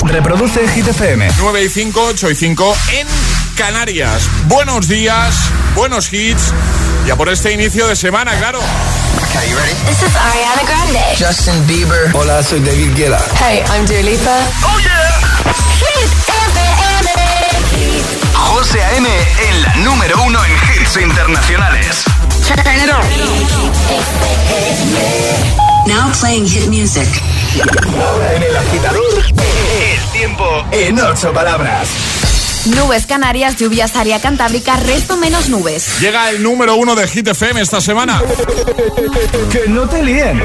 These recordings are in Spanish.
Reproduce Hit FM. 9 y 5, 8 y 5 en Canarias. Buenos días, buenos hits. Ya por este inicio de semana, claro. Okay, you ready? This is Ariana Grande. Justin Bieber. Hola, soy David Guetta. Hey, I'm Dua Lipa. ¡Oh, yeah! Hit FM. José A.M. en la número uno en hits internacionales. Turn it on. Now playing hit music. En el agitador, el tiempo en ocho palabras. Nubes Canarias, lluvias área cantábrica, resto menos nubes. Llega el número uno de Hit FM esta semana. Que no te líen.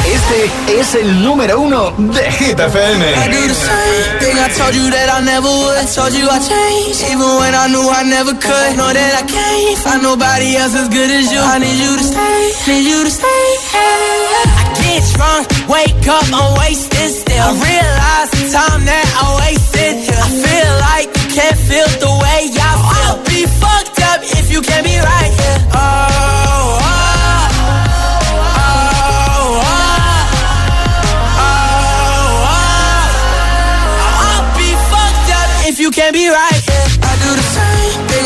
I I I I I I. I. Este es el número uno de Hit I FM. do the same thing I told you that I never would. Told you I changed, even when I knew I never could. Know that I can't find nobody else as good as you. I need you to stay, need you to stay. I get drunk, wake up, I'm wasted still. I realize the time that I wasted here. I feel like you can't feel the way I feel. I'll be fucked up if you can't be right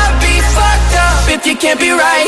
I'd be fucked up if you can't be right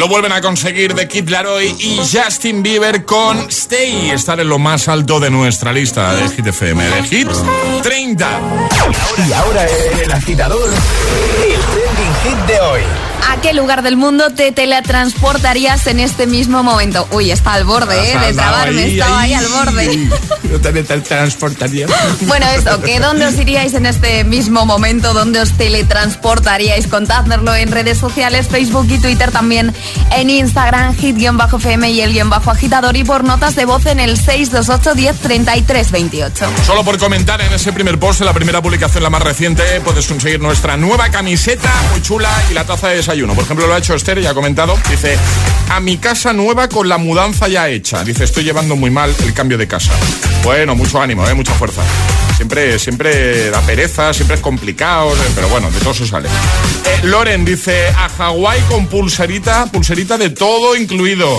Lo vuelven a conseguir de Kid Laroi y Justin Bieber con Stay. Estar en lo más alto de nuestra lista de Hit FM. De Hit 30. Y ahora el agitador, el trending hit de hoy. ¿A qué lugar del mundo te teletransportarías en este mismo momento? Uy, está al borde, ¿eh? De trabarme, estaba ahí al borde. Yo también te transportaría. Bueno, eso, que ¿dónde os iríais en este mismo momento? ¿Dónde os teletransportaríais? Contádnoslo en redes sociales, Facebook y Twitter también, en Instagram, hit-fm y el guion bajo agitador y por notas de voz en el 628 10 33 28. Solo por comentar en ese primer post, en la primera publicación, la más reciente, puedes conseguir nuestra nueva camiseta muy chula y la taza de desayuno. Por ejemplo, lo ha hecho Esther y ha comentado. Dice, a mi casa nueva con la mudanza ya hecha. Dice, estoy llevando muy mal el cambio de casa. Bueno, mucho ánimo, ¿eh? mucha fuerza. Siempre, siempre da pereza, siempre es complicado, eh, pero bueno, de todo se sale. Eh, Loren dice, a Hawái con pulserita, pulserita de todo incluido.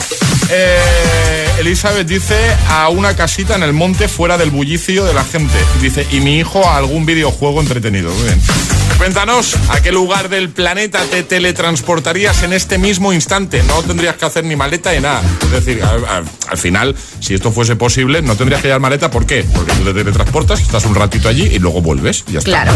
Eh, Elizabeth dice, a una casita en el monte fuera del bullicio de la gente. Dice, y mi hijo a algún videojuego entretenido. Muy bien. Cuéntanos, ¿a qué lugar del planeta te teletransportarías en este mismo instante? No tendrías que hacer ni maleta ni nada. Es decir, al, al- al final, si esto fuese posible, no tendrías que llevar maleta. ¿Por qué? Porque tú te teletransportas, estás un ratito allí y luego vuelves. Y ya está. Claro,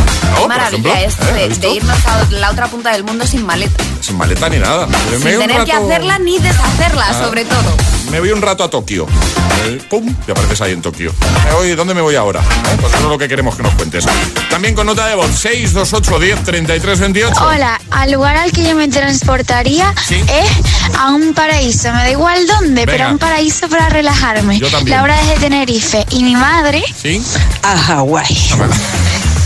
maravilla ejemplo, es ¿eh? de, de irnos a la otra punta del mundo sin maleta. Sin maleta ni nada. Sin tener que hacerla ni deshacerla, sobre todo. Me voy un rato a Tokio. Eh, ¡Pum! Y apareces ahí en Tokio. Eh, oye, ¿dónde me voy ahora? Eh, Pues eso es lo que queremos que nos cuentes. También con nota de voz 628 10 33 28. Hola, al lugar al que yo me transportaría Sí. es a un paraíso. Me da igual dónde, Venga. pero a un paraíso para relajarme. Yo también. Laura es de Tenerife y mi madre ¿Sí? A Hawái.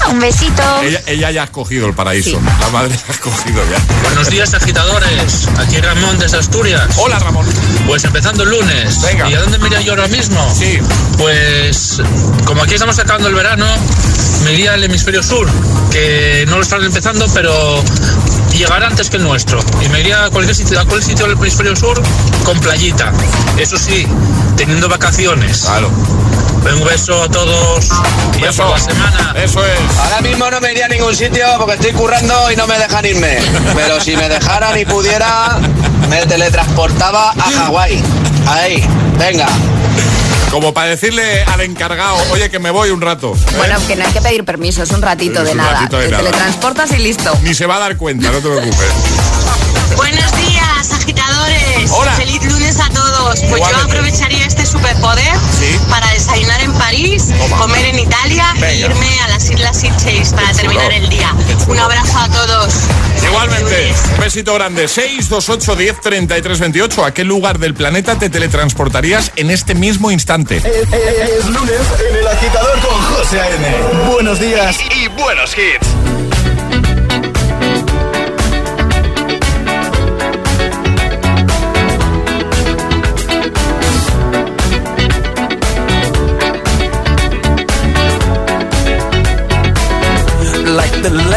Un besito. Ella, ella ya ha escogido el paraíso. Sí. La madre ha escogido ya. Buenos días, agitadores. Aquí Ramón desde Asturias. Hola, Ramón. Pues empezando el lunes. Venga. ¿Y a dónde me iría yo ahora mismo? Sí. Pues como aquí estamos acabando el verano, me iría al hemisferio sur, que no lo están empezando, pero llegará antes que el nuestro. Y me iría a cualquier sitio, a cualquier sitio del hemisferio sur con playita. Eso sí, teniendo vacaciones. Claro. Un beso a todos. Y a por la semana. eso es. Ahora mismo no me iría a ningún sitio porque estoy currando y no me dejan irme. Pero si me dejaran y pudiera, me teletransportaba a Hawái. Ahí, venga. Como para decirle al encargado, oye, que me voy un rato. ¿eh? Bueno, que no hay que pedir permiso, es un ratito Es de un nada. ratito de Te nada. teletransportas y listo. Ni se va a dar cuenta, no te preocupes. Buenos agitadores. Hola. Feliz lunes a todos. Pues Igualmente. yo aprovecharía este superpoder Sí. para desayunar en París, Toma. comer en Italia Venga. e irme a las Islas Seychelles para terminar el día. Un abrazo a todos. Igualmente, un besito grande. 628 10 33 28. ¿A qué lugar del planeta te teletransportarías en este mismo instante? Es, es lunes en el agitador con José A.M. Buenos días y, y buenos hits.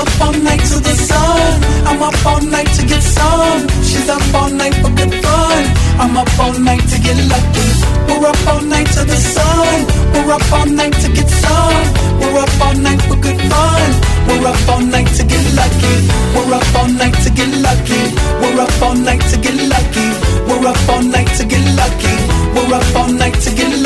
Up all night to the sun. I'm up all night to get some. She's up all night for good fun. I'm up all night to get lucky. We're up all night to the sun. We're up all night to get some. We're up all night for good fun. We're up all night to get lucky. We're up all night to get lucky. We're up all night to get lucky. We're up all night to get lucky. We're up all night to get lucky.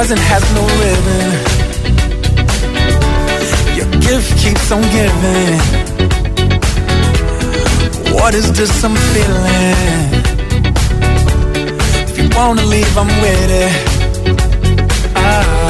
Present has no ribbon. Your gift keeps on giving. What is this I'm feeling? If you wanna leave, I'm with it. Ah.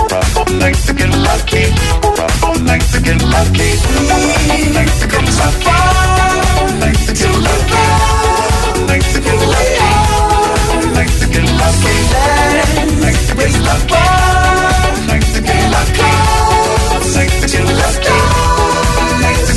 All night to get lucky. All to get lucky. Up all to to get lucky. To to get lucky. To to get lucky. To get lucky.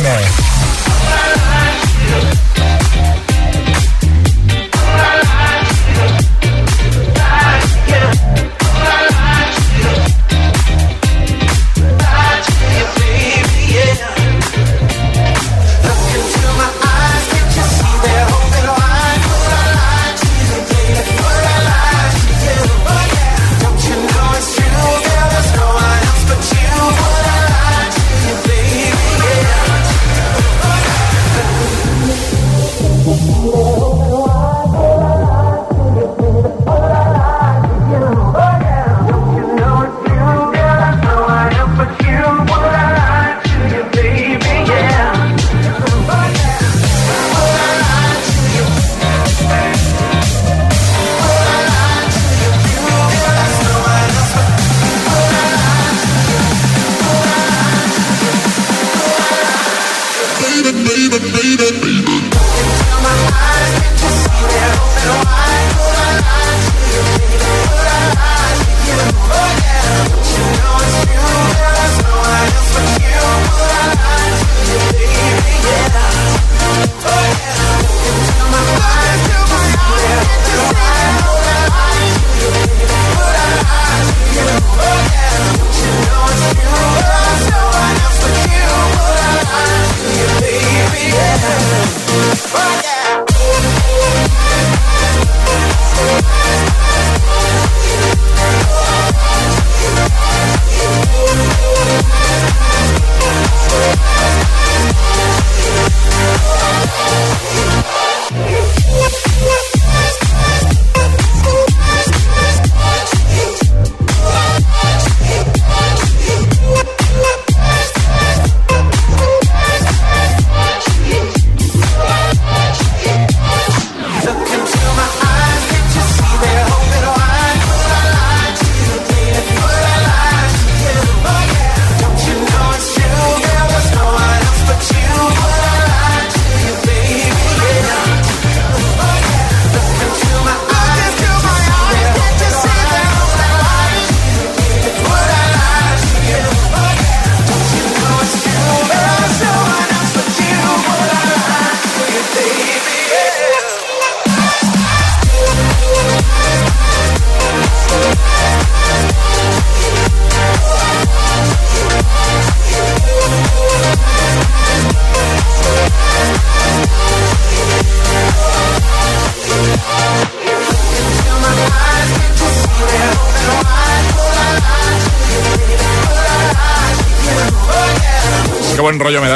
Amen.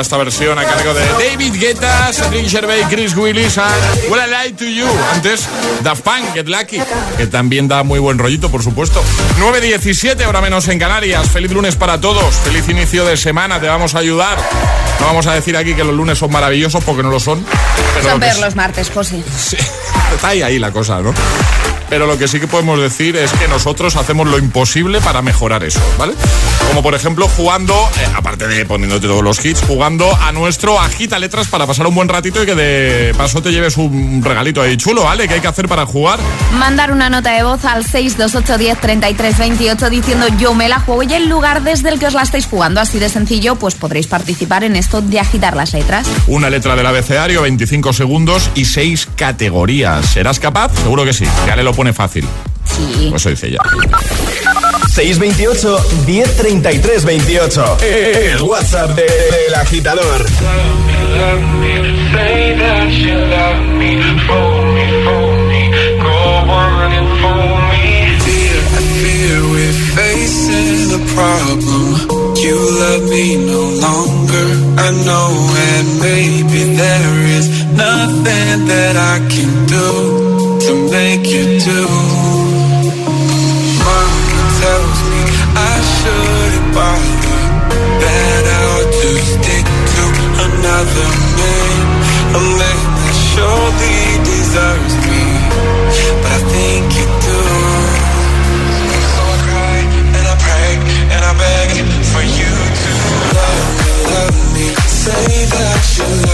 Esta versión a cargo de David Guetta, Cedric Gervais, Chris Willis and Will I Lie to You. Antes, Daft Punk, Get Lucky, que también da muy buen rollito, por supuesto. 9.17, ahora menos en Canarias. Feliz lunes para todos. Feliz inicio de semana. Te vamos a ayudar. No vamos a decir aquí que los lunes son maravillosos porque no lo son. Pero son ver los martes, sí. sí. Está ahí, ahí la cosa, ¿no? Pero lo que sí que podemos decir es que nosotros hacemos lo imposible para mejorar eso, ¿vale? Como por ejemplo jugando, eh, aparte de poniéndote todos los hits, jugando a nuestro Agita Letras para pasar un buen ratito y que de paso te lleves un regalito ahí chulo, ¿vale? ¿Qué hay que hacer para jugar? Mandar una nota de voz al 628103328 diciendo yo me la juego y el lugar desde el que os la estáis jugando. Así de sencillo, pues podréis participar en esto de agitar las letras. Una letra del abecedario, 25 segundos y 6 categorías. ¿Serás capaz? Seguro que sí. Ya le lo pone fácil. Sí. Pues eso dice ya. 628 1033 28. El WhatsApp del de, agitador. problem. You love me no longer. I know, and maybe there is nothing that I can do to make you do. Mama tells me I shouldn't bother, that I ought to stick to another man, a man that surely deserves me, but I think you do. So I cry and I pray and I beg for you to love love me, say that you love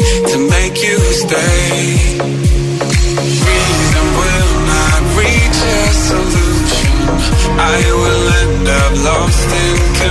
I will end up lost in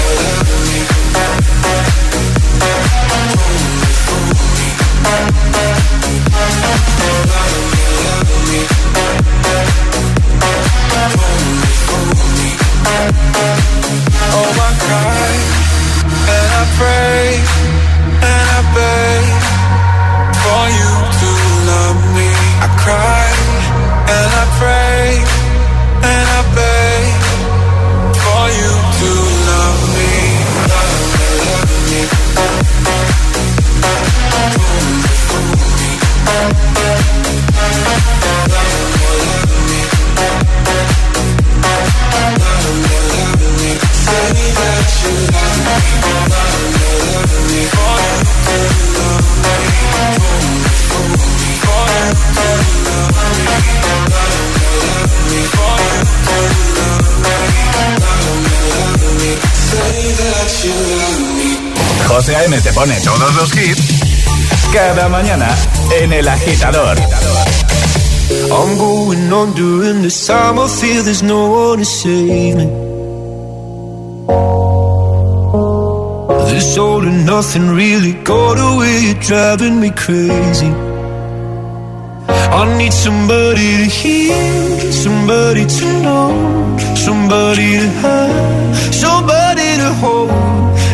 José te pone todos los hits cada mañana en El Agitador. I'm going on during this time. I feel there's no one to save me. This all and nothing really got away. Driving me crazy. I need somebody to hear, somebody to know, somebody to have, somebody to hold.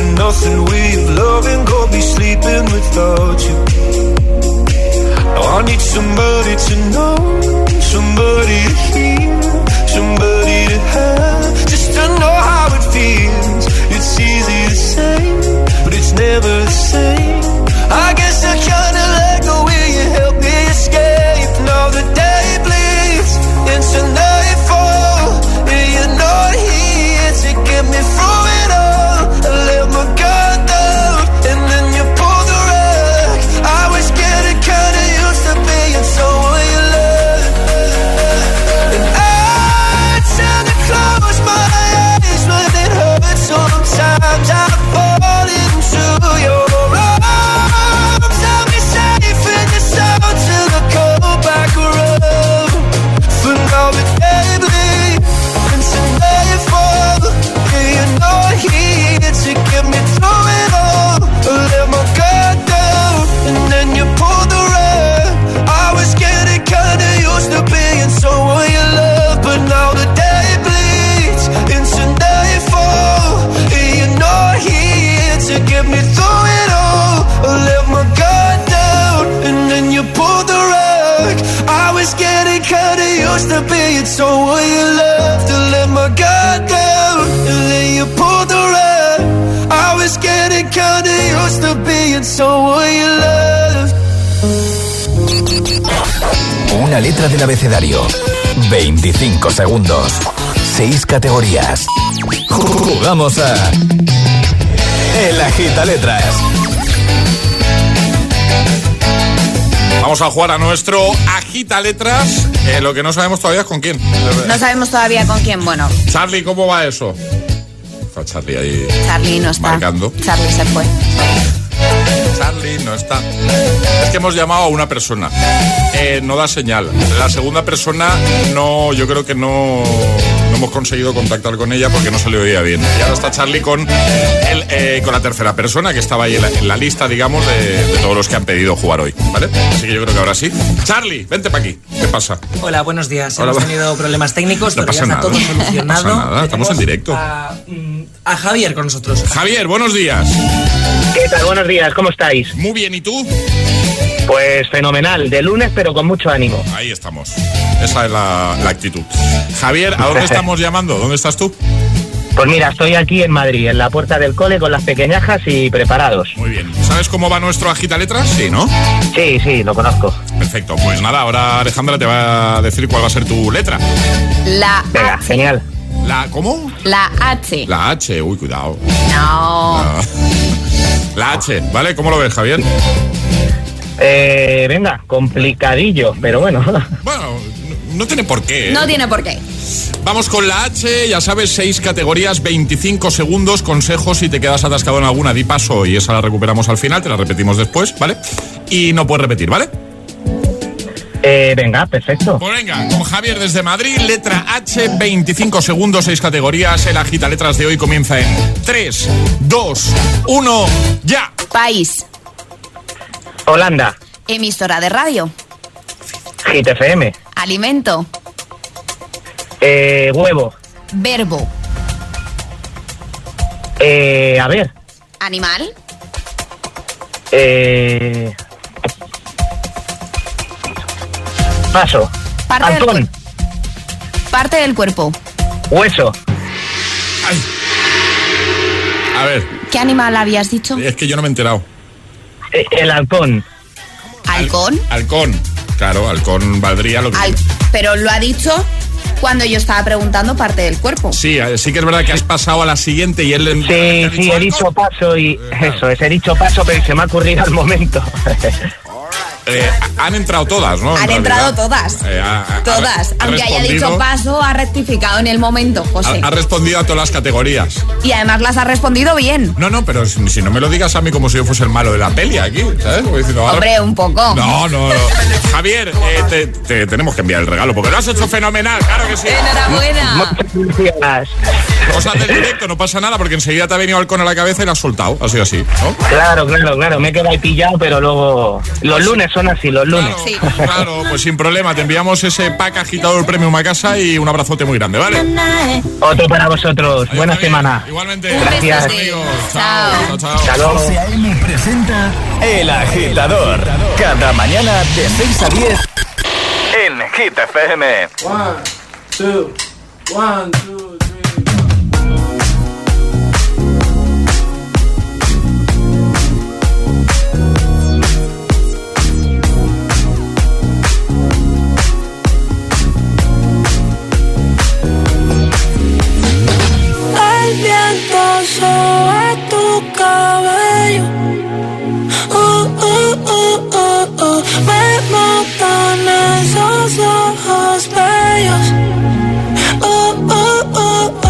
And nothing way of loving, go be sleeping without you. Now I need somebody to know, somebody to hear, somebody to have, just to know how it feels. It's easy to say, but it's never the same. I guess I kinda like the way you help me escape. Now the day bleeds into nightfall, letra del abecedario. 25 segundos. 6 categorías. Jugamos a. El Agita Letras. Vamos a jugar a nuestro Agita Letras. eh, lo que no sabemos todavía es con quién. No sabemos todavía con quién. Bueno, Charlie, ¿cómo va eso? Está Charlie ahí. Charlie no está. Marcando. Charlie se fue. Charlie no está. Es que hemos llamado a una persona. Eh, no da señal. La segunda persona no, yo creo que no, no hemos conseguido contactar con ella porque no se le oía bien. Y ahora está Charlie con, el, eh, con la tercera persona que estaba ahí en la, en la lista, digamos, de, de todos los que han pedido jugar hoy. ¿Vale? Así que yo creo que ahora sí. Charlie, vente para aquí. ¿Qué pasa? Hola, buenos días. Hola, Hemos tenido problemas técnicos, No pero ya pasa está nada. todo No solucionado. pasa nada, estamos en directo. A, mm, a Javier con nosotros. Javier, buenos días. ¿Qué tal? Buenos días, ¿cómo estáis? Muy bien, ¿y tú? Pues fenomenal, de lunes pero con mucho ánimo. Ahí estamos. Esa es la, la actitud. Javier, ¿a dónde estamos llamando? ¿Dónde estás tú? Pues mira, estoy aquí en Madrid, en la puerta del cole con las pequeñajas y preparados. Muy bien. ¿Sabes cómo va nuestro agita letras? Sí, ¿no? Sí, sí, lo conozco. Perfecto. Pues nada, ahora Alejandra te va a decir cuál va a ser tu letra. La Venga, H. genial. La, ¿cómo? La H. La H. Uy, cuidado. No. Ah. La H, ¿vale? ¿Cómo lo ves, Javier? Eh, venga, complicadillo, pero bueno. Bueno, no, tiene por qué. ¿eh? No tiene por qué. Vamos con la H, ya sabes, seis categorías, 25 segundos, consejos, si te quedas atascado en alguna, di paso y esa la recuperamos al final, te la repetimos después, ¿vale? Y no puedes repetir, ¿vale? Eh, venga, perfecto. Pues venga, con Javier desde Madrid, letra H, 25 segundos, seis categorías, el agita letras de hoy comienza en 3, 2, 1, ya. País. Holanda, Emisora de radio. Hit FM, Alimento. eh, huevo, Verbo. eh, a ver, Animal. eh, paso, Parte del, Antón, cuer- parte del cuerpo. hueso, A ver, ¿Qué animal habías dicho? es que yo no me he enterado. Eh, El halcón. ¿Halcón? Halcón. Claro, halcón valdría lo que... Al- pero lo ha dicho cuando yo estaba preguntando parte del cuerpo. Sí, eh, sí que es verdad que has pasado a la siguiente y él... le- le ha Sí, dicho sí, he dicho paso y eso es, he dicho paso, pero se me ha ocurrido al momento. Eh, han entrado todas, ¿no? En Han realidad. entrado todas. Eh, Todas. ha Aunque haya dicho paso, ha rectificado en el momento, José. Ha, ha respondido a todas las categorías. Y además las ha respondido bien. No, no, pero si, si no me lo digas a mí como si yo fuese el malo de la peli aquí, ¿sabes? Como diciendo, ahora- Hombre, un poco. No, no, no. Javier, eh, te, te tenemos que enviar el regalo porque lo has hecho fenomenal, claro que sí. Enhorabuena. Muchas. Cosas del directo, no pasa nada porque enseguida te ha venido halcón a la cabeza y lo has soltado. Ha sido así, ¿no? Claro, claro, claro, me he quedado ahí pillado, pero luego... Los lunes son así, los lunes. Sí. Claro, pues sin problema, te enviamos ese pack agitador premium a casa y un abrazote muy grande, ¿vale? Otro para vosotros. Buena semana. Igualmente. Gracias. Chao. Chao, chao. Hasta luego. José A.M. presenta El Agitador. Cada mañana de 6 a 10 en Hit FM. One, two, one, two, bellos. Uh, uh, uh, uh,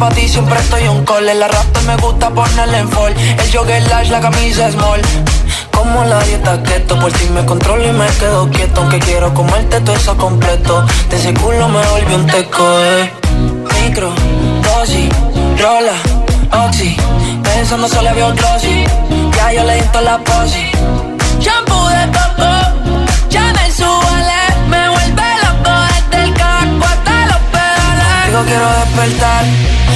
Sabes que pa' ti siempre estoy un call. El arrastre me gusta ponerle en fall. El jogger large, la camisa small. Como la dieta keto, por si me controlo y me quedo quieto. Aunque quiero comerte todo eso completo. De ese culo me volvió un teco, eh. Micro, dosis, rola, oxi. Pensando solo veo glossy. Ya yo le di toda la posi. Shampoo de coco, ya me subale, me vuelve loco desde el casco hasta los pedales. Digo quiero despertar,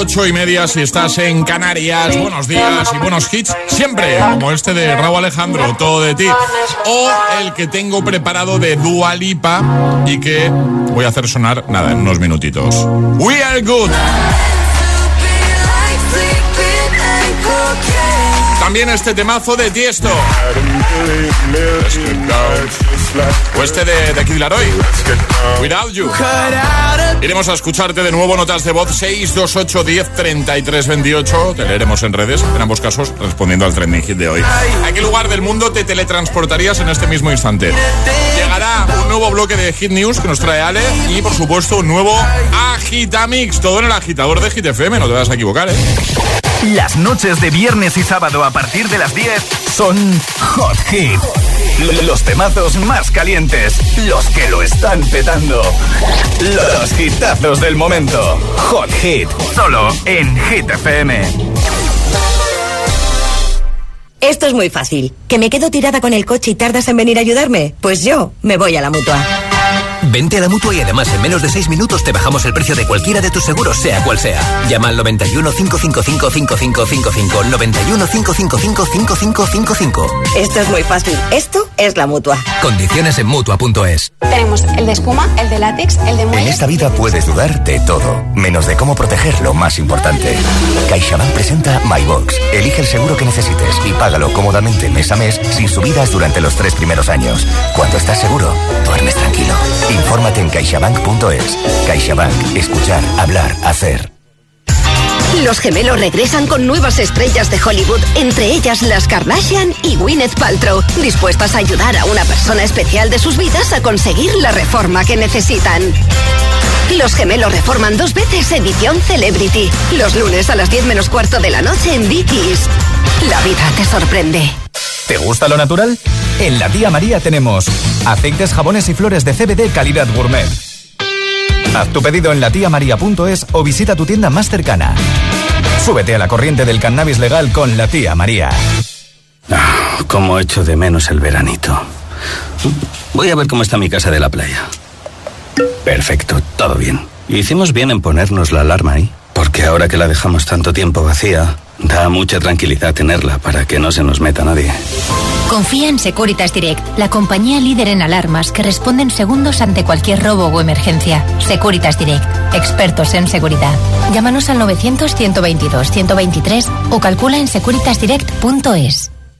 ocho y media si estás en Canarias. Buenos días y buenos hits. Siempre, como este de Raúl Alejandro, todo de ti. O el que tengo preparado de Dua Lipa y que voy a hacer sonar, nada, en unos minutitos. We are good. También este temazo de Tiesto. O este de, de Kid Laroi. Without You. Iremos a escucharte de nuevo notas de voz 628 10 33 28. Te leeremos en redes, en ambos casos, respondiendo al trending hit de hoy. ¿A qué lugar del mundo te teletransportarías en este mismo instante? Llegará un nuevo bloque de Hit News que nos trae Ale y, por supuesto, un nuevo Agitamix. Todo en el agitador de Hit FM, no te vas a equivocar, ¿eh? Las noches de viernes y sábado a partir de las 10 son Hot Hit. Los temazos más calientes, los que lo están petando. Los hitazos del momento. Hot Hit, solo en Hit FM. Esto es muy fácil. ¿Que me quedo tirada con el coche y tardas en venir a ayudarme? Pues yo me voy a la mutua. Vente a la mutua y además en menos de 6 minutos te bajamos el precio de cualquiera de tus seguros, sea cual sea. Llama al 91 555 5555. 91 555 5555. Esto es muy fácil. Esto es la mutua. Condiciones en mutua.es. Tenemos el de espuma, el de látex, el de En muelle. esta vida puedes dudar de todo, menos de cómo proteger lo más importante. CaixaBank presenta MyBox. Elige el seguro que necesites y págalo cómodamente mes a mes sin subidas durante los tres primeros años. Cuando estás seguro, duermes tranquilo. Infórmate en caixabank.es. CaixaBank. Escuchar, hablar, hacer. Los gemelos regresan con nuevas estrellas de Hollywood, entre ellas las Kardashian y Gwyneth Paltrow, dispuestas a ayudar a una persona especial de sus vidas a conseguir la reforma que necesitan. Los gemelos reforman dos veces edición Celebrity, los lunes a las 10 menos cuarto de la noche en Vicky's. La vida te sorprende. ¿Te gusta lo natural? En la tía María tenemos aceites, jabones y flores de CBD calidad gourmet. Haz tu pedido en latiamaria.es o visita tu tienda más cercana. Súbete a la corriente del cannabis legal con la tía María. Como echo de menos el veranito. Voy a ver cómo está mi casa de la playa. Perfecto, todo bien. Hicimos bien en ponernos la alarma ahí, porque ahora que la dejamos tanto tiempo vacía, da mucha tranquilidad tenerla para que no se nos meta nadie. Confía en Securitas Direct, la compañía líder en alarmas que responde en segundos ante cualquier robo o emergencia. Securitas Direct, expertos en seguridad. Llámanos al 900-122-123 o calcula en securitasdirect.es.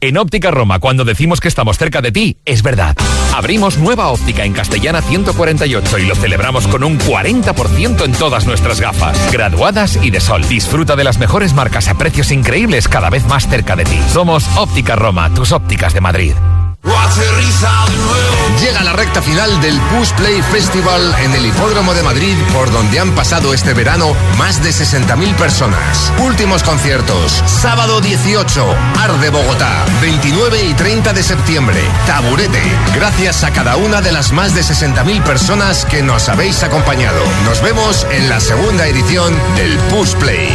En Óptica Roma, cuando decimos que estamos cerca de ti, es verdad. Abrimos nueva óptica en Castellana 148 y lo celebramos con un 40% en todas nuestras gafas, graduadas y de sol. Disfruta de las mejores marcas a precios increíbles cada vez más cerca de ti. Somos Óptica Roma, tus ópticas de Madrid. Llega la recta final del Push Play Festival en el Hipódromo de Madrid, por donde han pasado este verano más de 60.000 personas. Últimos conciertos, sábado 18, Arde Bogotá, 29 y 30 de septiembre, Taburete. Gracias a cada una de las más de 60.000 personas que nos habéis acompañado. Nos vemos en la segunda edición del Push Play.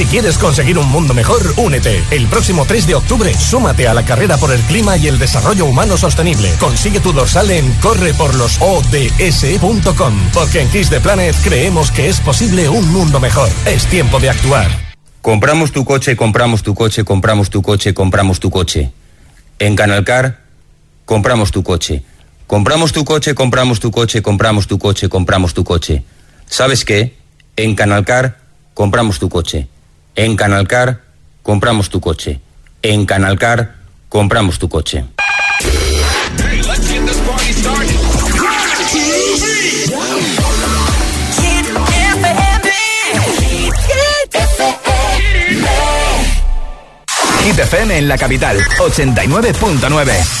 Si quieres conseguir un mundo mejor, únete. El próximo 3 de octubre, súmate a la carrera por el clima y el desarrollo humano sostenible. Consigue tu dorsal en correporlosods.com. Porque en Kiss the Planet creemos que es posible un mundo mejor. Es tiempo de actuar. Compramos tu coche, compramos tu coche, compramos tu coche, compramos tu coche. En Canalcar, compramos tu coche. Compramos tu coche, compramos tu coche, compramos tu coche, compramos tu coche. ¿Sabes qué? En Canalcar, compramos tu coche. En Canalcar, compramos tu coche. En Canalcar, compramos tu coche. Hit FM en la capital 89.9.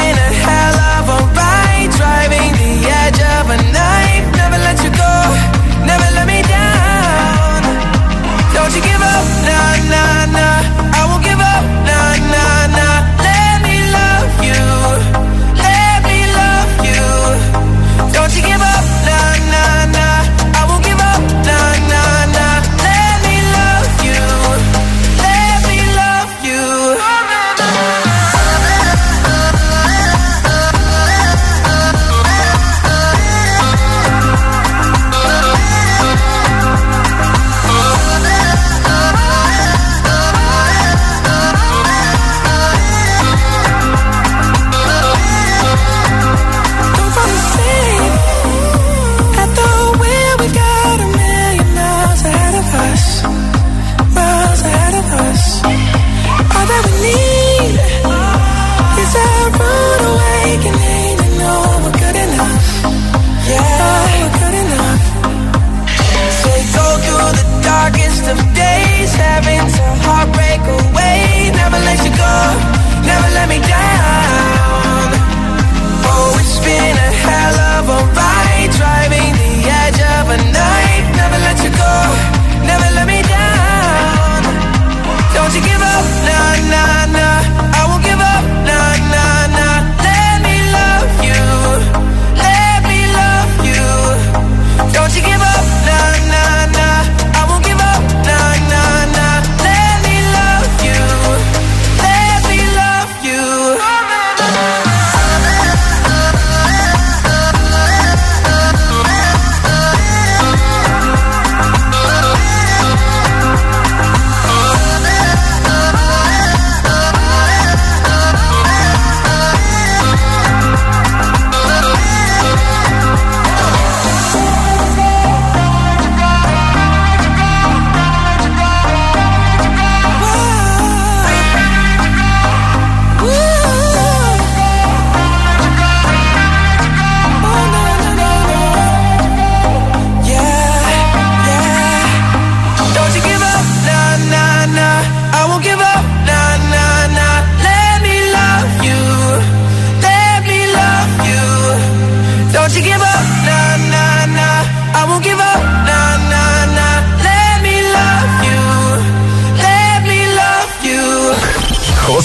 Oh, it's been a hell of a ride, driving the edge of a knife. Never let you go, never let me down. Don't you give up, nah, nah, nah.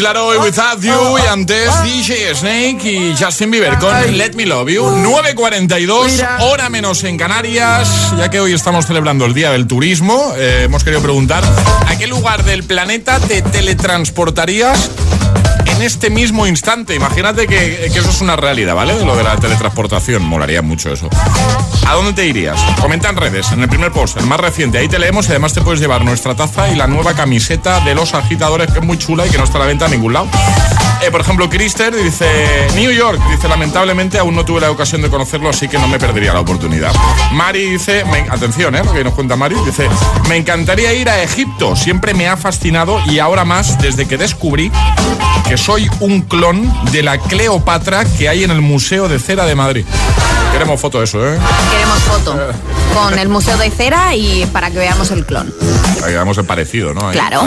Kid Laroi Without You y antes DJ Snake y Justin Bieber con Let Me Love You. 9.42, hora menos en Canarias. Ya que hoy estamos celebrando el Día del Turismo, eh, hemos querido preguntar ¿a qué lugar del planeta te teletransportarías en este mismo instante? Imagínate que, eso es una realidad, ¿vale? Lo de la teletransportación, molaría mucho eso. ¿A dónde te irías? Comenta en redes, en el primer post, el más reciente. Ahí te leemos y además te puedes llevar nuestra taza y la nueva camiseta de los agitadores, que es muy chula y que no está a la venta en ningún lado. Eh, por ejemplo, Krister dice New York. Dice, lamentablemente aún no tuve la ocasión de conocerlo, así que no me perdería la oportunidad. Mari dice, atención, ¿eh? Lo que nos cuenta Mari. Dice, me encantaría ir a Egipto. Siempre me ha fascinado y ahora más desde que descubrí que soy un clon de la Cleopatra que hay en el Museo de Cera de Madrid. Queremos foto de eso, ¿eh? Queremos foto con el Museo de Cera y para que veamos el clon. Ahí damos el parecido, ¿no? Ahí. Claro.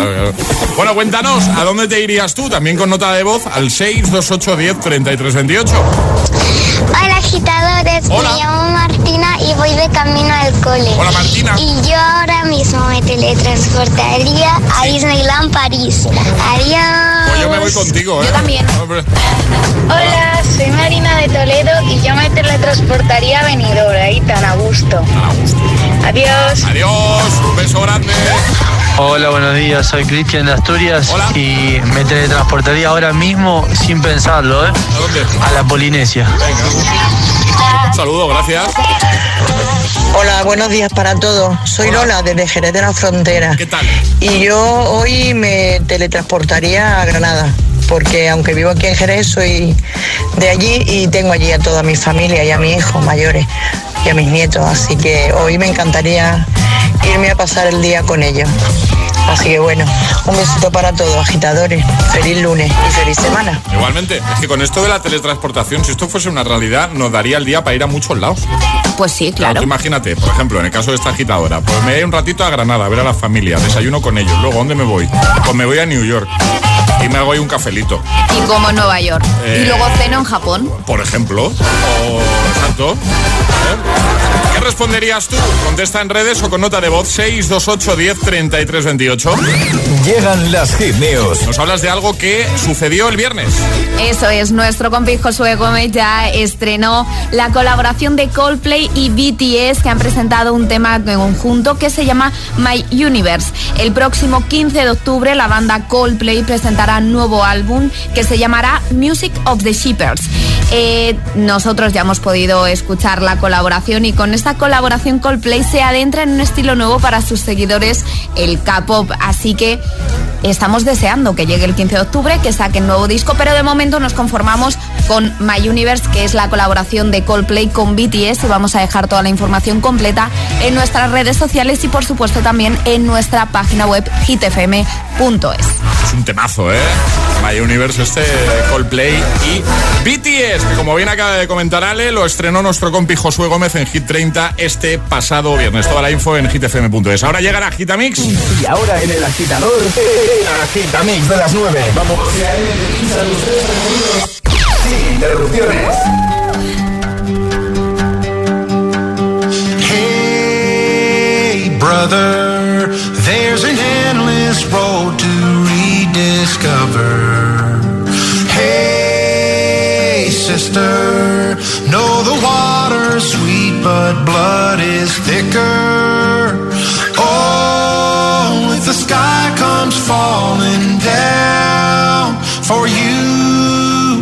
Bueno, cuéntanos, ¿a dónde te irías tú? También con nota de voz al 628 10 33 28. Hola agitadores, me llamo Martina y voy de camino al cole. Hola Martina. Y yo ahora mismo me teletransportaría a Disneyland París. Adiós. Pues yo me voy contigo, ¿eh? Yo también. Hombre. Hola, soy Marina de Toledo y yo me teletransportaría a Benidorm, ahí tan a gusto. Adiós. Adiós, un beso grande. Hola, buenos días. Soy Cristian de Asturias y me teletransportaría ahora mismo sin pensarlo, ¿eh? ¿A dónde? A la Polinesia. Un saludo, gracias. Hola, buenos días para todos. Soy Lola desde Jerez de la Frontera. ¿Qué tal? Y yo hoy me teletransportaría a Granada, porque aunque vivo aquí en Jerez, soy de allí y tengo allí a toda mi familia y a mis hijos mayores y a mis nietos. Así que hoy me encantaría irme a pasar el día con ellos. Así que bueno, un besito para todos, agitadores. Feliz lunes y feliz semana. Igualmente, es que con esto de la teletransportación, si esto fuese una realidad, nos daría el día para ir a muchos lados. Pues sí, Claro, tú imagínate, por ejemplo, en el caso de esta agitadora, pues me voy un ratito a Granada a ver a la familia, desayuno con ellos. Luego, ¿a ¿dónde me voy? Pues me voy a New York y me hago ahí un cafelito, Y como en Nueva York. Eh. Y luego ceno en Japón. por ejemplo. O, exacto. ¿Eh? ¿Qué responderías tú? Contesta en redes o con nota de voz 628 10 33 28. Llegan las hit news. Nos hablas de algo que sucedió el viernes. Eso es, nuestro compi Josué Gómez ya estrenó la colaboración de Coldplay y BTS que han presentado un tema en conjunto que se llama My Universe. El próximo 15 de octubre la banda Coldplay presentará nuevo álbum que se llamará Music of the Shippers. Eh, nosotros ya hemos podido escuchar la colaboración y con esta colaboración Coldplay se adentra en un estilo nuevo para sus seguidores, el K-pop. Así que estamos deseando que llegue el 15 de octubre, que saquen nuevo disco, pero de momento nos conformamos con My Universe, que es la colaboración de Coldplay con BTS y vamos a dejar toda la información completa en nuestras redes sociales y por supuesto también en nuestra página web hitfm.es. Es un temazo, ¿eh? My Universe, este Coldplay y BTS, que como bien acaba de comentar Ale, lo estrenó nuestro compi Josué Gómez en Hit 30 este pasado viernes. Toda la info en hitfm.es. Ahora llega la Gitamix. Y ahora en el agitador, el agitamix de las 9. Vamos. Interrupciones. Hey, brother, there's an endless road to rediscover. Hey, sister, know the water's sweet, but blood is thicker. Oh, if the sky comes falling down for you,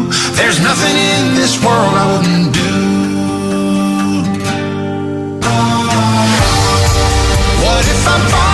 there's nothing in this world I wouldn't do. What if I'm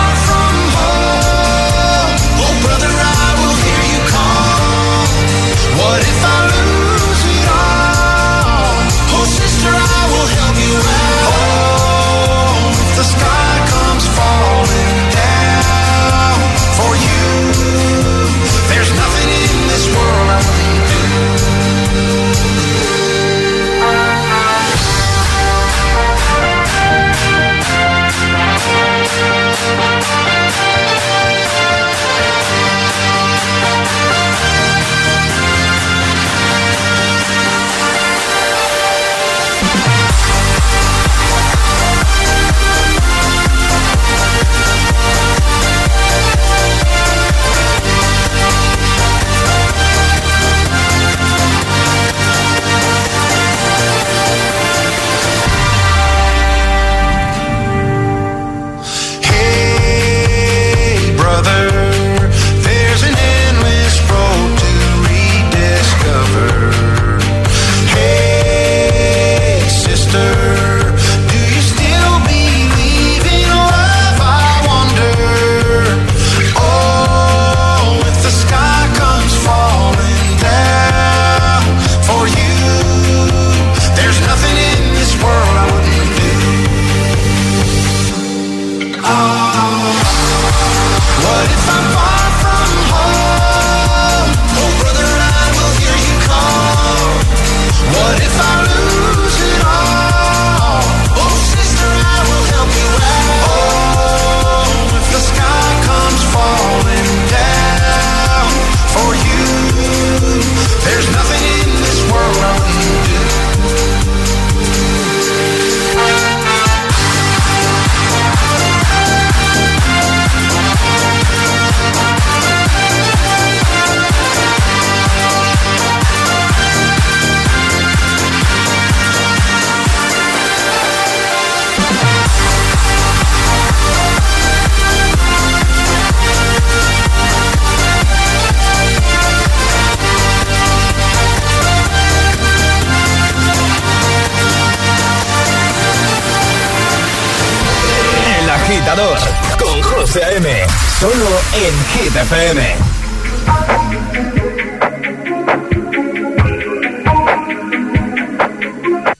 José A.M. Solo en Hit FM.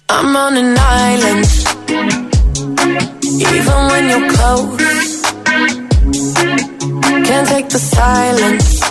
I'm on an island. Even when you're close. Can't take the silence.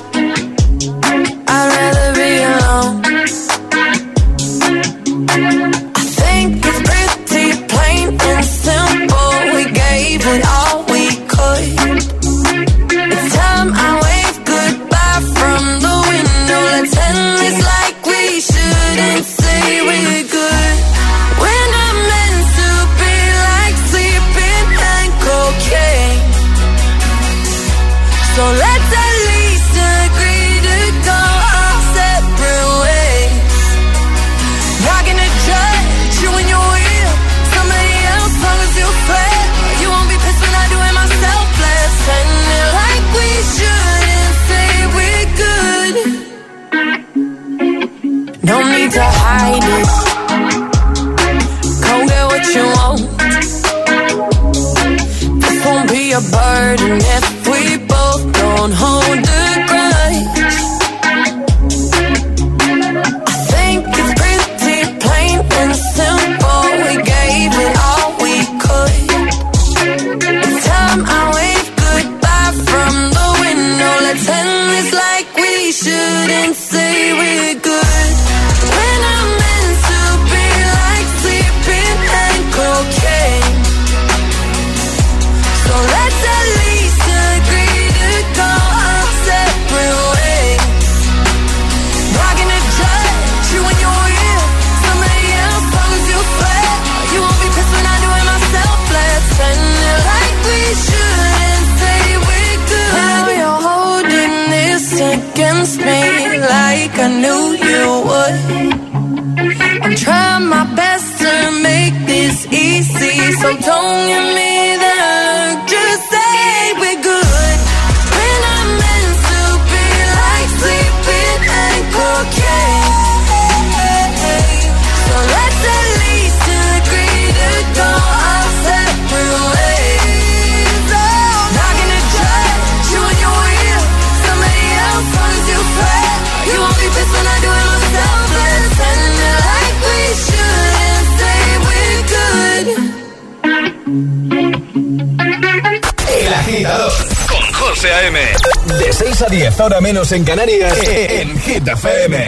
menos en Canarias, eh, eh, en Hit FM.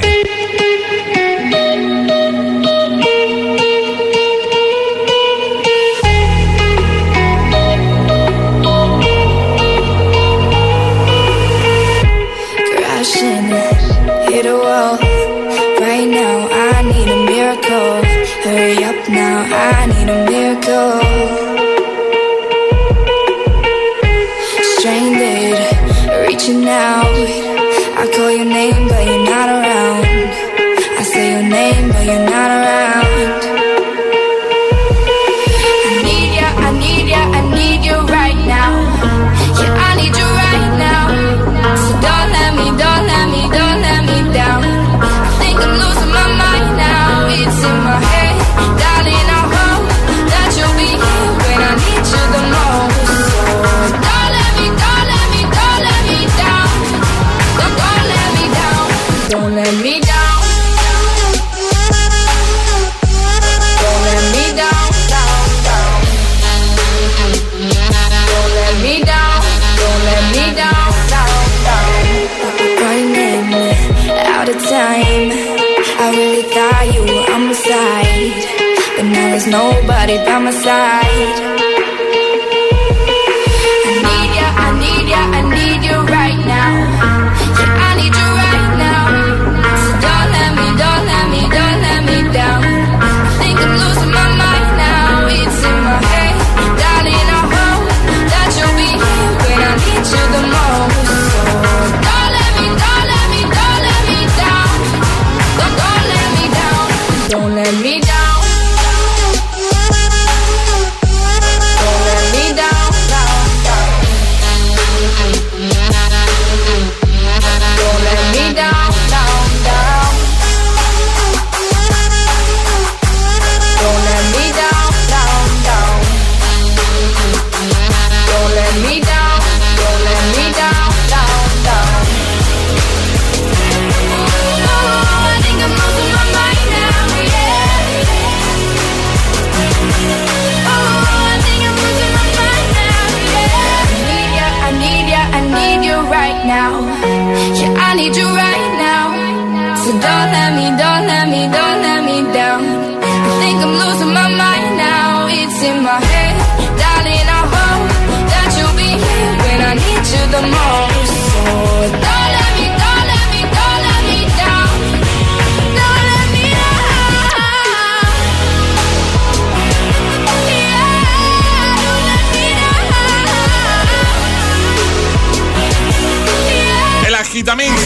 Stranded, reaching out. name, but you're not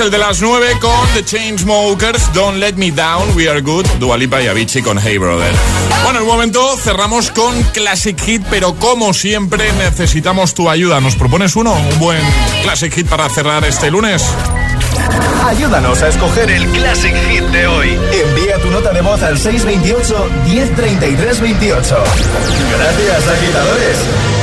el de las 9 con The Chainsmokers, Don't Let Me Down, We Are Good, Dua Lipa y Avicii con Hey Brother. Bueno, en un momento cerramos con Classic Hit, pero como siempre necesitamos tu ayuda. ¿Nos propones uno? Un buen Classic Hit para cerrar este lunes. Ayúdanos a escoger el Classic Hit de hoy. Envía tu nota de voz al 628 1033 28. Gracias, agitadores.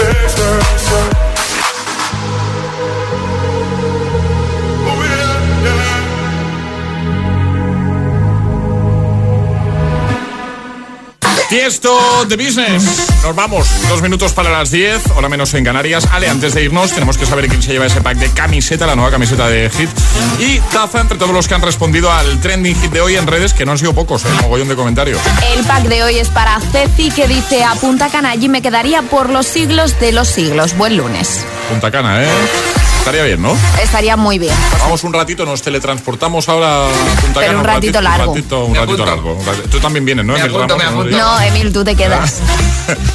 Get down to Tiesto de Business. Nos vamos. Dos minutos para las 10, hora menos en Canarias. Ale, antes de irnos, tenemos que saber quién se lleva ese pack de camiseta, la nueva camiseta de Hit. Y taza entre todos los que han respondido al trending hit de hoy en redes, que no han sido pocos, ¿eh? Mogollón de comentarios. El pack de hoy es para Ceci que dice a Punta Cana allí me quedaría por los siglos de los siglos. Buen lunes. Punta Cana, ¿eh? Estaría bien, ¿no? Estaría muy bien. Vamos un ratito, nos teletransportamos ahora a Punta Pero Cana. un ratito largo. Un ratito, un ratito largo. Tú también vienes, ¿no? Me Emil apunto, Ramos? me No, Emil, tú te quedas.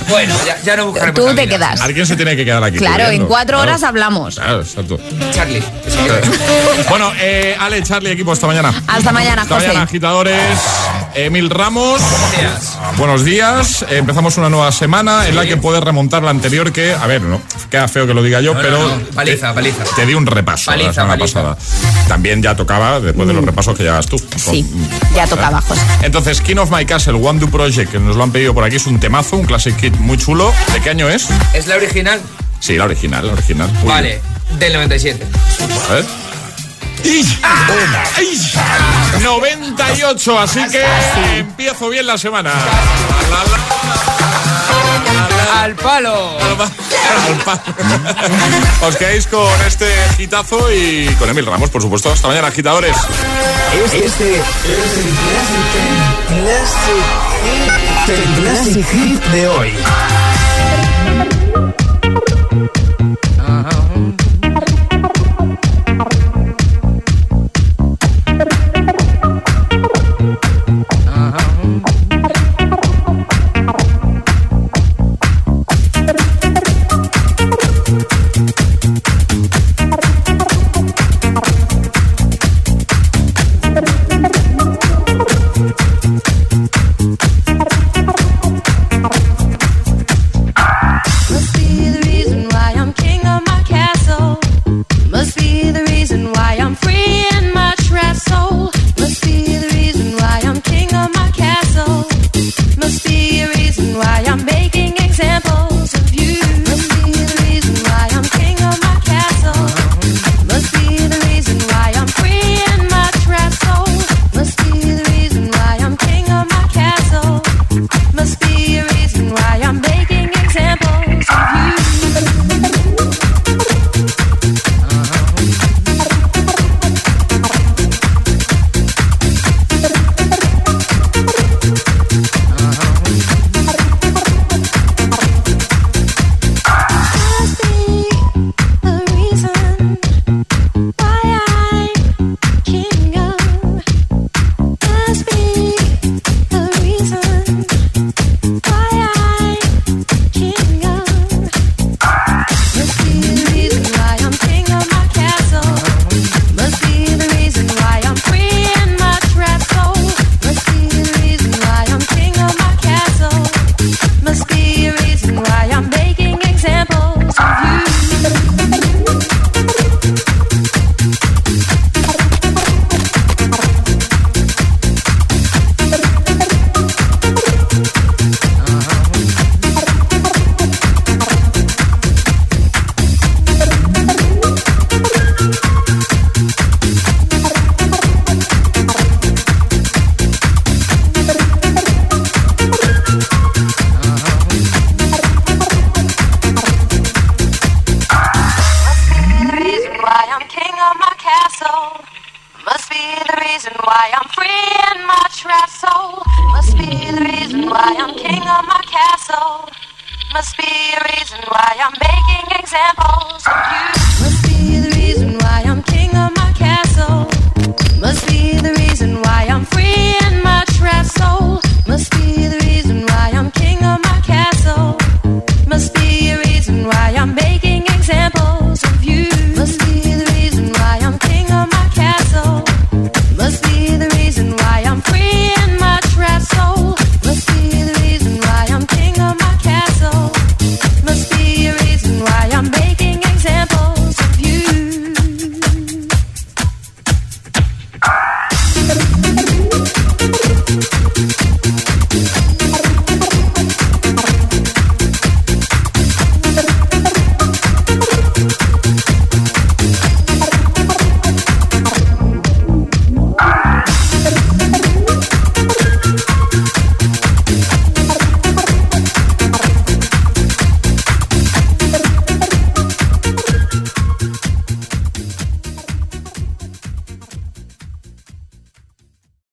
Bueno, ya, ya no buscaremos Tú te quedas. Alguien se tiene que quedar aquí. Claro, en cuatro Claro. horas hablamos. Claro, exacto. Charlie. Bueno, eh, Ale, Charlie, equipo, hasta mañana. Hasta mañana, Hasta José. mañana, agitadores. Emil Ramos. Buenos días. Buenos días. Eh, empezamos una nueva semana en la que puedes remontar la anterior que, a ver, no, queda feo que lo diga yo, No, pero no. Paliza, te, paliza. te di un repaso la semana paliza. pasada. También ya tocaba después de los repasos que llevas tú. Sí, ya tocaba, José. Entonces, King of My Castle, One Do Project, que nos lo han pedido por aquí, es un temazo, un classic kit muy chulo. ¿De qué año es? ¿Es la original? Sí, la original, la original. Uy, Vale, del 97. A ver. 98, así que empiezo bien la semana. Al palo. Al palo. Os quedáis con este gitazo y con Emil Ramos, por supuesto. Hasta mañana, agitadores. Este, es el classic hit de hoy.